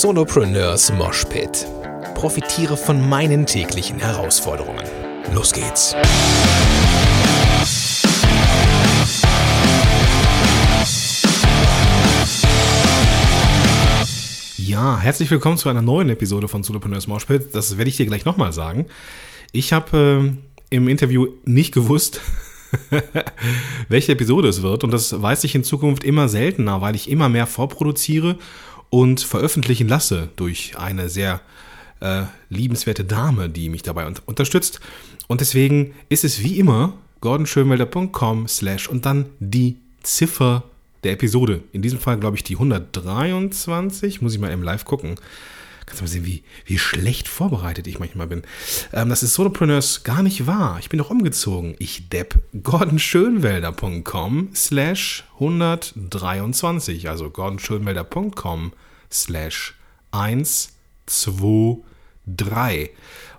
Solopreneurs Moshpit. Profitiere von meinen täglichen Herausforderungen. Los geht's. Ja, herzlich willkommen zu einer neuen Episode von Solopreneurs Moshpit. Das werde ich dir gleich nochmal sagen. Ich habe äh, im Interview nicht gewusst, welche Episode es wird. Und das weiß ich in Zukunft immer seltener, weil ich immer mehr vorproduziere und veröffentlichen lasse durch eine sehr äh, liebenswerte Dame, die mich dabei un unterstützt. Und deswegen ist es wie immer gordonschönwelder.com slash und dann die Ziffer der Episode. In diesem Fall glaube ich die 123. Muss ich mal im Live gucken. Kannst du mal sehen, wie, wie schlecht vorbereitet ich manchmal bin. Ähm, das ist Solopreneurs gar nicht wahr. Ich bin doch umgezogen. Ich depp. gordonschönwelder.com slash 123. Also gordonschönwelder.com slash 1, 2, 3.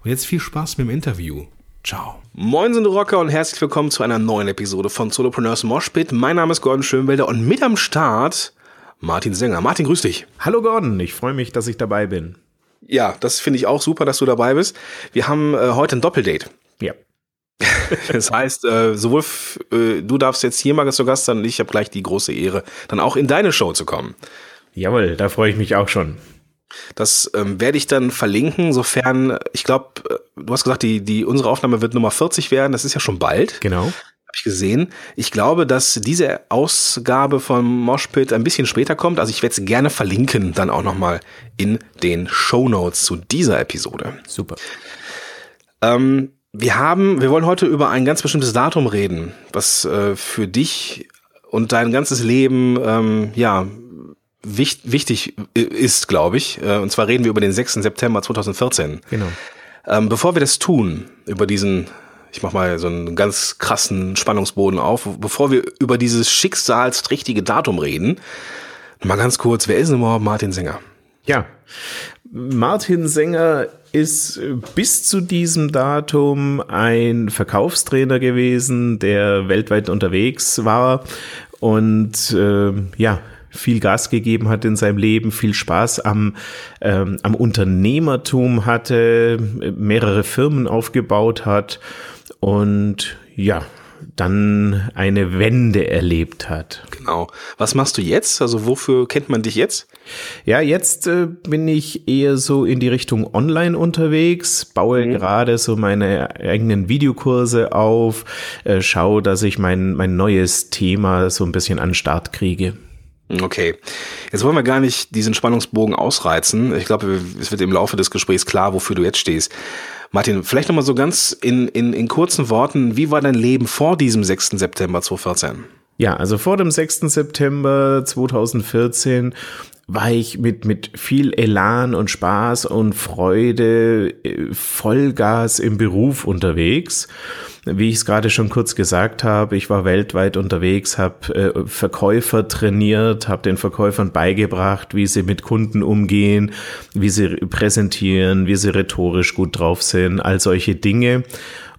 Und jetzt viel Spaß mit dem Interview. Ciao. Moin sind Rocker und herzlich willkommen zu einer neuen Episode von Solopreneurs Moshpit. Mein Name ist Gordon Schönwelder und mit am Start Martin Sänger. Martin, grüß dich. Hallo Gordon, ich freue mich, dass ich dabei bin. Ja, das finde ich auch super, dass du dabei bist. Wir haben äh, heute ein Doppeldate. Ja. das heißt, äh, sowohl äh, du darfst jetzt hier mal zu Gast sein und ich habe gleich die große Ehre, dann auch in deine Show zu kommen. Jawohl, da freue ich mich auch schon. Das ähm, werde ich dann verlinken, sofern, ich glaube, äh, du hast gesagt, die, die, unsere Aufnahme wird Nummer 40 werden, das ist ja schon bald. Genau habe ich gesehen. Ich glaube, dass diese Ausgabe von Moshpit ein bisschen später kommt. Also ich werde es gerne verlinken, dann auch nochmal in den Show Notes zu dieser Episode. Super. Ähm, wir haben, wir wollen heute über ein ganz bestimmtes Datum reden, was äh, für dich und dein ganzes Leben ähm, ja wichtig, wichtig ist, glaube ich. Äh, und zwar reden wir über den 6. September 2014. Genau. Ähm, bevor wir das tun, über diesen ich mach mal so einen ganz krassen Spannungsboden auf, bevor wir über dieses schicksalsträchtige Datum reden. Mal ganz kurz, wer ist denn überhaupt Martin Sänger? Ja, Martin Sänger ist bis zu diesem Datum ein Verkaufstrainer gewesen, der weltweit unterwegs war und äh, ja, viel Gas gegeben hat in seinem Leben, viel Spaß am, ähm, am Unternehmertum hatte, mehrere Firmen aufgebaut hat und ja, dann eine Wende erlebt hat. Genau. Was machst du jetzt? Also wofür kennt man dich jetzt? Ja, jetzt äh, bin ich eher so in die Richtung Online unterwegs, baue mhm. gerade so meine eigenen Videokurse auf, äh, schaue, dass ich mein, mein neues Thema so ein bisschen an Start kriege. Okay. Jetzt wollen wir gar nicht diesen Spannungsbogen ausreizen. Ich glaube, es wird im Laufe des Gesprächs klar, wofür du jetzt stehst. Martin, vielleicht nochmal so ganz in, in, in kurzen Worten, wie war dein Leben vor diesem 6. September 2014? Ja, also vor dem 6. September 2014 war ich mit, mit viel Elan und Spaß und Freude äh, Vollgas im Beruf unterwegs. Wie ich es gerade schon kurz gesagt habe, ich war weltweit unterwegs, habe äh, Verkäufer trainiert, habe den Verkäufern beigebracht, wie sie mit Kunden umgehen, wie sie präsentieren, wie sie rhetorisch gut drauf sind, all solche Dinge.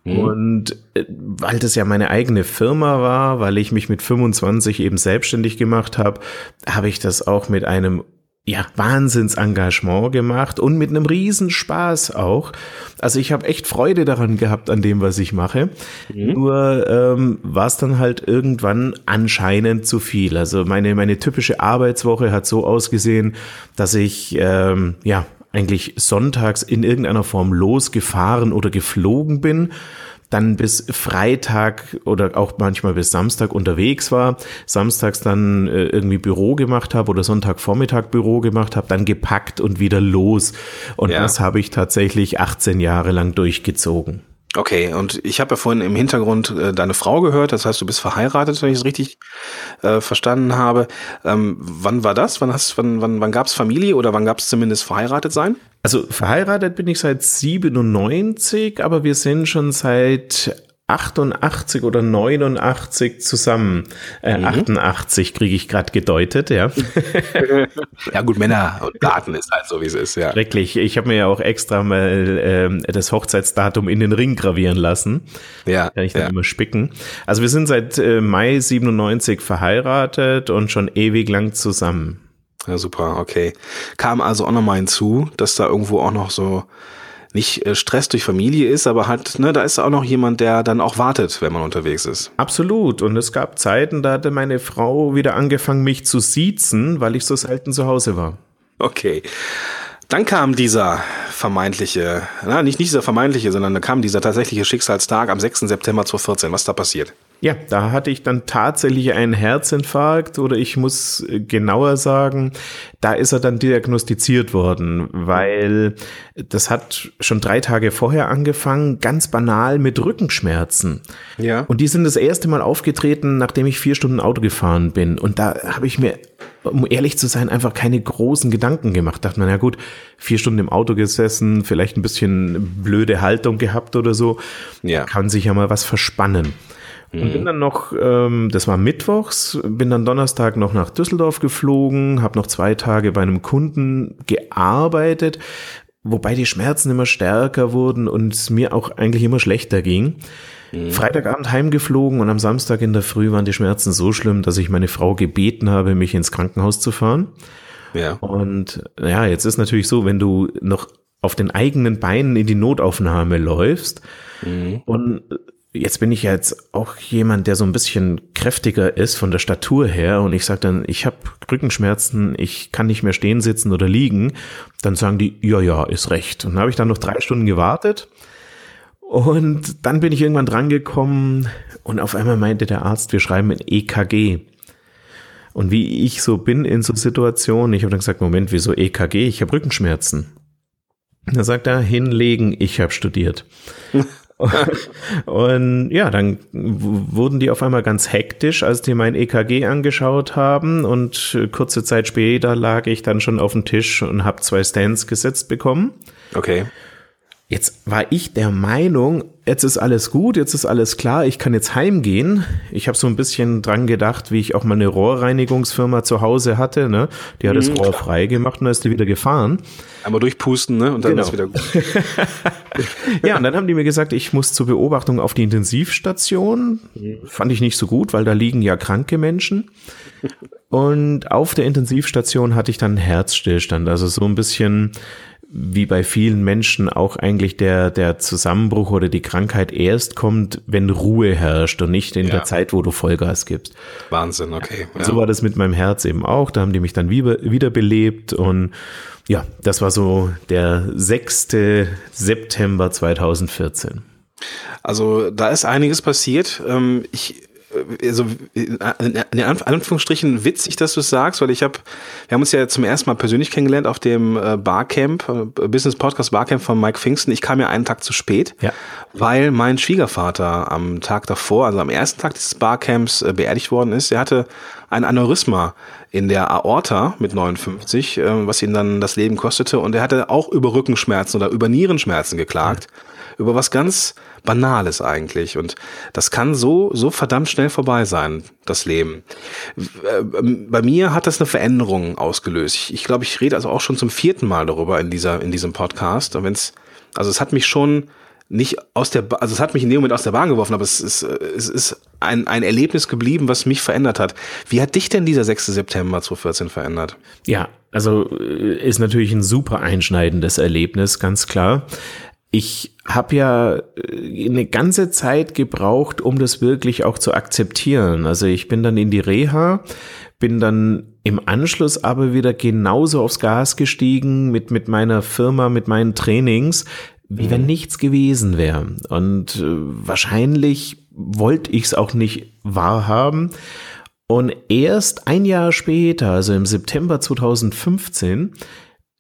Mhm. Und äh, weil das ja meine eigene Firma war, weil ich mich mit 25 eben selbstständig gemacht habe, habe ich das auch mit einem ja, Wahnsinnsengagement gemacht und mit einem Riesenspaß auch. Also ich habe echt Freude daran gehabt an dem, was ich mache. Mhm. Nur ähm, war es dann halt irgendwann anscheinend zu viel. Also meine, meine typische Arbeitswoche hat so ausgesehen, dass ich ähm, ja eigentlich sonntags in irgendeiner Form losgefahren oder geflogen bin dann bis Freitag oder auch manchmal bis Samstag unterwegs war, samstags dann äh, irgendwie Büro gemacht habe oder Sonntagvormittag Büro gemacht habe, dann gepackt und wieder los. Und ja. das habe ich tatsächlich 18 Jahre lang durchgezogen. Okay, und ich habe ja vorhin im Hintergrund äh, deine Frau gehört, das heißt, du bist verheiratet, wenn ich es richtig äh, verstanden habe. Ähm, wann war das? Wann, hast, wann, wann, wann gab es Familie oder wann gab es zumindest verheiratet sein? Also verheiratet bin ich seit 97, aber wir sind schon seit 88 oder 89 zusammen. Äh, mhm. 88 kriege ich gerade gedeutet, ja. ja gut, Männer und Daten ist halt so, wie es ist, ja. Schrecklich. Ich habe mir ja auch extra mal äh, das Hochzeitsdatum in den Ring gravieren lassen. Ja. Kann ich dann ja. immer spicken. Also wir sind seit äh, Mai 97 verheiratet und schon ewig lang zusammen. Ja, super, okay. Kam also auch nochmal hinzu, dass da irgendwo auch noch so nicht äh, Stress durch Familie ist, aber halt, ne, da ist auch noch jemand, der dann auch wartet, wenn man unterwegs ist. Absolut. Und es gab Zeiten, da hatte meine Frau wieder angefangen, mich zu siezen, weil ich so selten zu Hause war. Okay. Dann kam dieser vermeintliche, na, nicht, nicht dieser vermeintliche, sondern dann kam dieser tatsächliche Schicksalstag am 6. September 2014. Was da passiert? Ja, da hatte ich dann tatsächlich einen Herzinfarkt oder ich muss genauer sagen, da ist er dann diagnostiziert worden, weil das hat schon drei Tage vorher angefangen, ganz banal mit Rückenschmerzen. Ja. Und die sind das erste Mal aufgetreten, nachdem ich vier Stunden Auto gefahren bin. Und da habe ich mir um ehrlich zu sein, einfach keine großen Gedanken gemacht. Dachte man, ja gut, vier Stunden im Auto gesessen, vielleicht ein bisschen blöde Haltung gehabt oder so. Ja. Kann sich ja mal was verspannen. Und bin dann noch, ähm, das war mittwochs, bin dann Donnerstag noch nach Düsseldorf geflogen, habe noch zwei Tage bei einem Kunden gearbeitet, wobei die Schmerzen immer stärker wurden und es mir auch eigentlich immer schlechter ging. Freitagabend heimgeflogen und am Samstag in der Früh waren die Schmerzen so schlimm, dass ich meine Frau gebeten habe, mich ins Krankenhaus zu fahren. Ja. Und ja, jetzt ist natürlich so, wenn du noch auf den eigenen Beinen in die Notaufnahme läufst und jetzt bin ich ja jetzt auch jemand, der so ein bisschen kräftiger ist von der Statur her und ich sage dann, ich habe Rückenschmerzen, ich kann nicht mehr stehen, sitzen oder liegen, dann sagen die, ja, ja, ist recht. Und dann habe ich dann noch drei Stunden gewartet und dann bin ich irgendwann drangekommen und auf einmal meinte der Arzt, wir schreiben ein EKG. Und wie ich so bin in so Situationen, ich habe dann gesagt, Moment, wieso EKG? Ich habe Rückenschmerzen. Da sagt er, hinlegen, ich habe studiert. Und ja, dann wurden die auf einmal ganz hektisch, als die mein EKG angeschaut haben. Und kurze Zeit später lag ich dann schon auf dem Tisch und habe zwei Stands gesetzt bekommen. Okay. Jetzt war ich der Meinung, jetzt ist alles gut, jetzt ist alles klar, ich kann jetzt heimgehen. Ich habe so ein bisschen dran gedacht, wie ich auch mal eine Rohrreinigungsfirma zu Hause hatte. Ne? Die hat das Rohr frei gemacht und dann ist die wieder gefahren. Einmal durchpusten, ne? Und dann Genau. ist wieder gut. Ja, und dann haben die mir gesagt, ich muss zur Beobachtung auf die Intensivstation. Fand ich nicht so gut, weil da liegen ja kranke Menschen. Und auf der Intensivstation hatte ich dann einen Herzstillstand. Also so ein bisschen wie bei vielen Menschen auch eigentlich der, der Zusammenbruch oder die Krankheit erst kommt, wenn Ruhe herrscht und nicht in Ja. der Zeit, wo du Vollgas gibst. Wahnsinn, okay. Ja. So war das mit meinem Herz eben auch. Da haben die mich dann wieder, wiederbelebt und ja, das war so der 6. September 2014. Also da ist einiges passiert. Ähm, ich also in Anf- Anführungsstrichen witzig, dass du es sagst, weil ich habe, wir haben uns ja zum ersten Mal persönlich kennengelernt auf dem äh, Barcamp, äh, Business Podcast Barcamp von Mike Pfingsten. Ich kam ja einen Tag zu spät, Ja. weil mein Schwiegervater am Tag davor, also am ersten Tag dieses Barcamps äh, beerdigt worden ist. Er hatte ein Aneurysma in der Aorta mit 59, äh, was ihn dann das Leben kostete. Und er hatte auch über Rückenschmerzen oder über Nierenschmerzen geklagt. Über was ganz Banales eigentlich. Und das kann so, so verdammt schnell vorbei sein, das Leben. Äh, Bei mir hat das eine Veränderung ausgelöst. Ich, glaube, ich rede also auch schon zum vierten Mal darüber in dieser, in diesem Podcast. Und wenn's, also es hat mich schon nicht aus der, also es hat mich in dem Moment aus der Bahn geworfen, aber es ist, es ist ein, ein Erlebnis geblieben, was mich verändert hat. Wie hat dich denn dieser 6. September 2014 verändert? Ja, also äh, ist natürlich ein super einschneidendes Erlebnis, ganz klar. Ich habe ja äh, eine ganze Zeit gebraucht, um das wirklich auch zu akzeptieren. Also ich bin dann in die Reha, bin dann im Anschluss aber wieder genauso aufs Gas gestiegen mit, mit meiner Firma, mit meinen Trainings, wie wenn nichts gewesen wäre. Und äh, wahrscheinlich wollte ich es auch nicht wahrhaben. Und erst ein Jahr später, also im September 2015,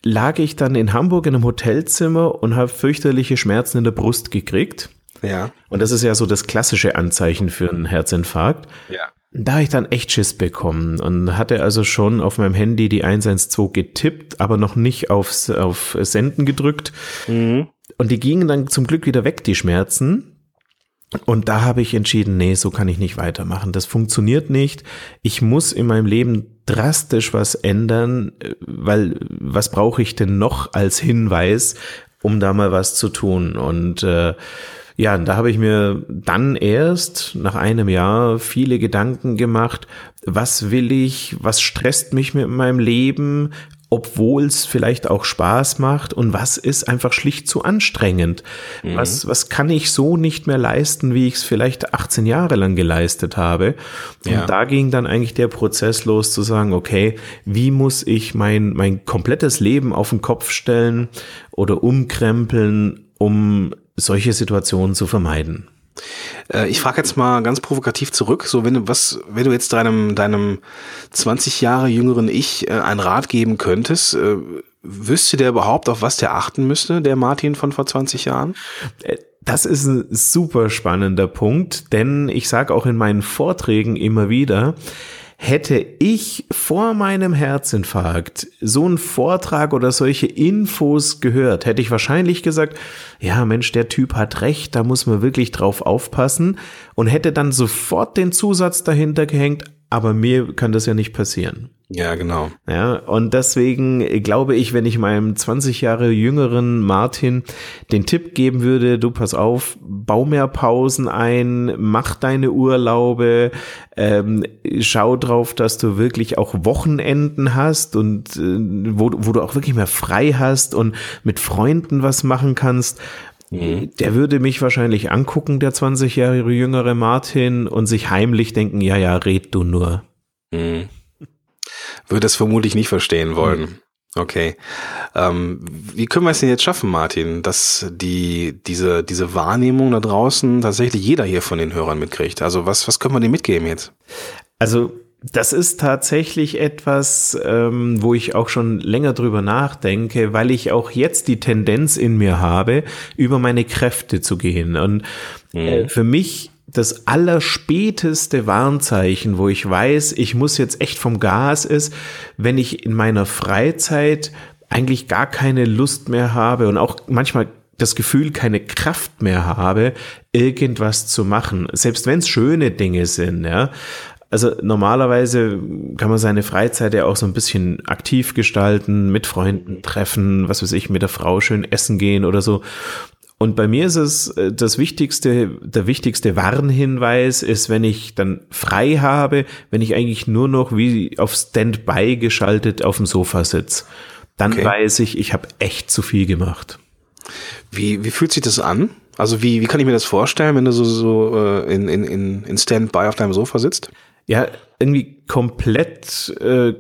lag ich dann in Hamburg in einem Hotelzimmer und habe fürchterliche Schmerzen in der Brust gekriegt. Ja. Und das ist ja so das klassische Anzeichen für einen Herzinfarkt. Ja. Da habe ich dann echt Schiss bekommen und hatte also schon auf meinem Handy die 112 getippt, aber noch nicht aufs, auf Senden gedrückt. Und die gingen dann zum Glück wieder weg, die Schmerzen. Und da habe ich entschieden, nee, so kann ich nicht weitermachen. Das funktioniert nicht. Ich muss in meinem Leben drastisch was ändern, weil was brauche ich denn noch als Hinweis, um da mal was zu tun? Und äh, Ja, da habe ich mir dann erst nach einem Jahr viele Gedanken gemacht, was will ich, was stresst mich mit meinem Leben, obwohl es vielleicht auch Spaß macht und was ist einfach schlicht zu anstrengend. Mhm. Was, was kann ich so nicht mehr leisten, wie ich es vielleicht 18 Jahre lang geleistet habe. Und ja. da ging dann eigentlich der Prozess los zu sagen, okay, wie muss ich mein, mein komplettes Leben auf den Kopf stellen oder umkrempeln, um solche Situationen zu vermeiden? Äh, ich frage jetzt mal ganz provokativ zurück, so wenn du was, wenn du jetzt deinem deinem 20 Jahre jüngeren Ich äh, einen Rat geben könntest, äh, wüsste der überhaupt auf was der achten müsste, der Martin von vor 20 Jahren? Das ist ein super spannender Punkt, denn ich sage auch in meinen Vorträgen immer wieder, Hätte ich vor meinem Herzinfarkt so einen Vortrag oder solche Infos gehört, hätte ich wahrscheinlich gesagt, ja Mensch, der Typ hat recht, da muss man wirklich drauf aufpassen und hätte dann sofort den Zusatz dahinter gehängt, aber mir kann das ja nicht passieren. Ja, genau. Ja, und deswegen glaube ich, wenn ich meinem 20 Jahre jüngeren Martin den Tipp geben würde, du pass auf, bau mehr Pausen ein, mach deine Urlaube, ähm, schau drauf, dass du wirklich auch Wochenenden hast und äh, wo, wo du auch wirklich mehr frei hast und mit Freunden was machen kannst. Mhm. Der würde mich wahrscheinlich angucken, der 20 Jahre jüngere Martin, und sich heimlich denken, ja, ja, red du nur. Mhm würde es vermutlich nicht verstehen wollen. Mhm. Okay. Ähm, wie können wir es denn jetzt schaffen, Martin, dass die, diese, diese Wahrnehmung da draußen tatsächlich jeder hier von den Hörern mitkriegt? Also was, was können wir dem mitgeben jetzt? Also das ist tatsächlich etwas, ähm, wo ich auch schon länger drüber nachdenke, weil ich auch jetzt die Tendenz in mir habe, über meine Kräfte zu gehen. Und äh, mhm. für mich das allerspäteste Warnzeichen, wo ich weiß, ich muss jetzt echt vom Gas ist, wenn ich in meiner Freizeit eigentlich gar keine Lust mehr habe und auch manchmal das Gefühl, keine Kraft mehr habe, irgendwas zu machen. Selbst wenn es schöne Dinge sind, ja. Also normalerweise kann man seine Freizeit ja auch so ein bisschen aktiv gestalten, mit Freunden treffen, was weiß ich, mit der Frau schön essen gehen oder so. Und bei mir ist es äh, das wichtigste, der wichtigste Warnhinweis ist, wenn ich dann frei habe, wenn ich eigentlich nur noch wie auf Standby geschaltet auf dem Sofa sitze. Dann okay. weiß ich, ich habe echt zu viel gemacht. Wie, wie fühlt sich das an? Also wie, wie kann ich mir das vorstellen, wenn du so, so äh, in, in, in Standby auf deinem Sofa sitzt? Ja, irgendwie komplett äh,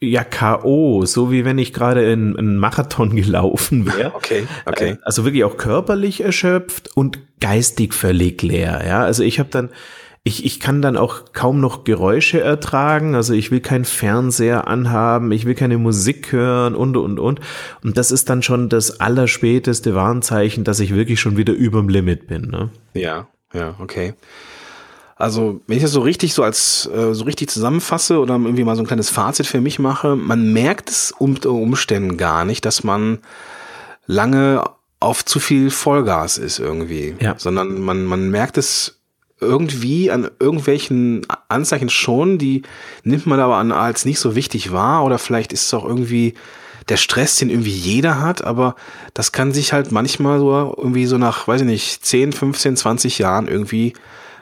ja K.O., so wie wenn ich gerade in einen Marathon gelaufen wäre. Okay, okay. Äh, also wirklich auch körperlich erschöpft und geistig völlig leer. Ja, also ich habe dann, ich, ich kann dann auch kaum noch Geräusche ertragen. Also ich will keinen Fernseher anhaben, ich will keine Musik hören und und und. Und das ist dann schon das allerspäteste Warnzeichen, dass ich wirklich schon wieder überm Limit bin. Ne? Ja, ja, okay. Also, wenn ich das so richtig so als äh, so richtig zusammenfasse oder irgendwie mal so ein kleines Fazit für mich mache, man merkt es unter Umständen gar nicht, dass man lange auf zu viel Vollgas ist irgendwie, ja. sondern man man merkt es irgendwie an irgendwelchen Anzeichen schon, die nimmt man aber an als nicht so wichtig wahr oder vielleicht ist es auch irgendwie der Stress, den irgendwie jeder hat, aber das kann sich halt manchmal so irgendwie so nach, weiß ich nicht, 10, 15, 20 Jahren irgendwie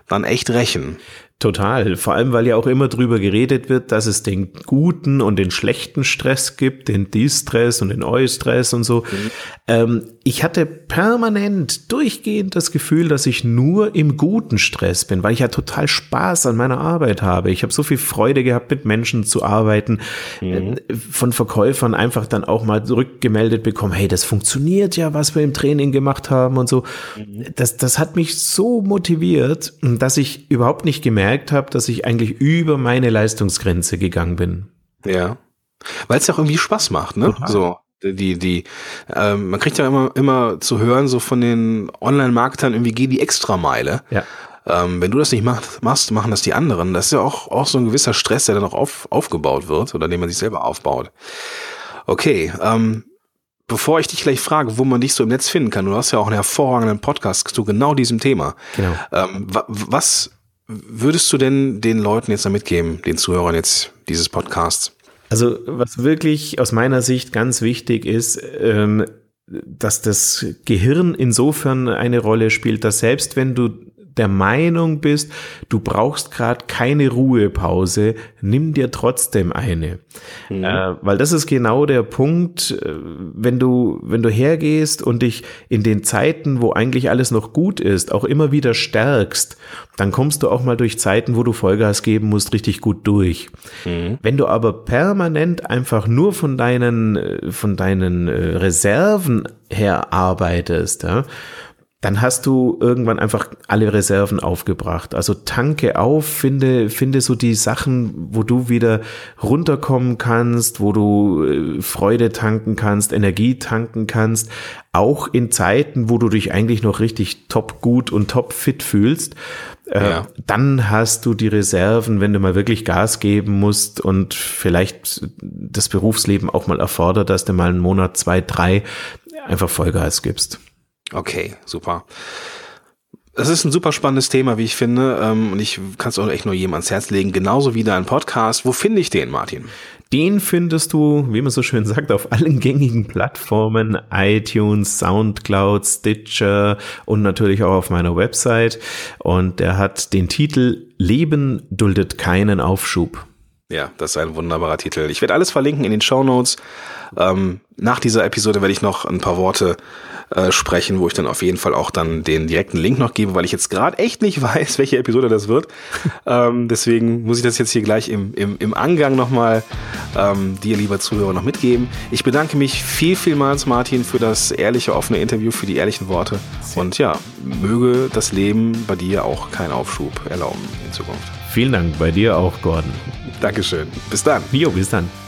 dann echt rächen. Total. Vor allem, weil ja auch immer drüber geredet wird, dass es den guten und den schlechten Stress gibt, den Distress und den Eustress und so. Mhm. Ähm, ich hatte permanent durchgehend das Gefühl, dass ich nur im guten Stress bin, weil ich ja total Spaß an meiner Arbeit habe. Ich habe so viel Freude gehabt, mit Menschen zu arbeiten, mhm. Äh, von Verkäufern einfach dann auch mal zurückgemeldet bekommen, hey, das funktioniert ja, was wir im Training gemacht haben und so. Mhm. Das, das hat mich so motiviert, dass ich überhaupt nicht gemerkt habe, dass ich eigentlich über meine Leistungsgrenze gegangen bin. Ja. Weil es ja auch irgendwie Spaß macht, ne? Total. So die, die, ähm, man kriegt ja immer, immer zu hören, so von den Online-Marketern, irgendwie geh die Extrameile. Ja. Ähm, wenn du das nicht machst, machst, machen das die anderen. Das ist ja auch, auch so ein gewisser Stress, der dann auch auf, aufgebaut wird oder den man sich selber aufbaut. Okay, ähm, bevor ich dich gleich frage, wo man dich so im Netz finden kann, du hast ja auch einen hervorragenden Podcast zu genau diesem Thema. Genau. Ähm, was würdest du denn den Leuten jetzt da mitgeben, den Zuhörern jetzt dieses Podcasts? Also was wirklich aus meiner Sicht ganz wichtig ist, ähm, dass das Gehirn insofern eine Rolle spielt, dass selbst wenn du der Meinung bist, du brauchst gerade keine Ruhepause, nimm dir trotzdem eine. Mhm. Äh, weil das ist genau der Punkt, äh, wenn du, wenn du hergehst und dich in den Zeiten, wo eigentlich alles noch gut ist, auch immer wieder stärkst, dann kommst du auch mal durch Zeiten, wo du Vollgas geben musst, richtig gut durch. Mhm. Wenn du aber permanent einfach nur von deinen, äh, von deinen äh, Reserven her arbeitest, ja, dann hast du irgendwann einfach alle Reserven aufgebracht. Also tanke auf, finde, finde so die Sachen, wo du wieder runterkommen kannst, wo du äh, Freude tanken kannst, Energie tanken kannst, auch in Zeiten, wo du dich eigentlich noch richtig top gut und top fit fühlst. Äh, ja. Dann hast du die Reserven, wenn du mal wirklich Gas geben musst und vielleicht das Berufsleben auch mal erfordert, dass du mal einen Monat, zwei, drei einfach Vollgas gibst. Okay, super. Es ist ein super spannendes Thema, wie ich finde. Ähm, und ich kann es auch echt nur jedem ans Herz legen. Genauso wie dein Podcast. Wo finde ich den, Martin? Den findest du, wie man so schön sagt, auf allen gängigen Plattformen, iTunes, Soundcloud, Stitcher und natürlich auch auf meiner Website. Und der hat den Titel Leben duldet keinen Aufschub. Ja, das ist ein wunderbarer Titel. Ich werde alles verlinken in den Show Notes. Ähm, nach dieser Episode werde ich noch ein paar Worte äh, sprechen, wo ich dann auf jeden Fall auch dann den direkten Link noch gebe, weil ich jetzt gerade echt nicht weiß, welche Episode das wird. ähm, deswegen muss ich das jetzt hier gleich im, im, im Angang nochmal ähm, dir, lieber Zuhörer, noch mitgeben. Ich bedanke mich viel, vielmals, Martin, für das ehrliche, offene Interview, für die ehrlichen Worte. Und ja, möge das Leben bei dir auch keinen Aufschub erlauben in Zukunft. Vielen Dank, bei dir auch, Gordon. Dankeschön. Bis dann. Jo, bis dann.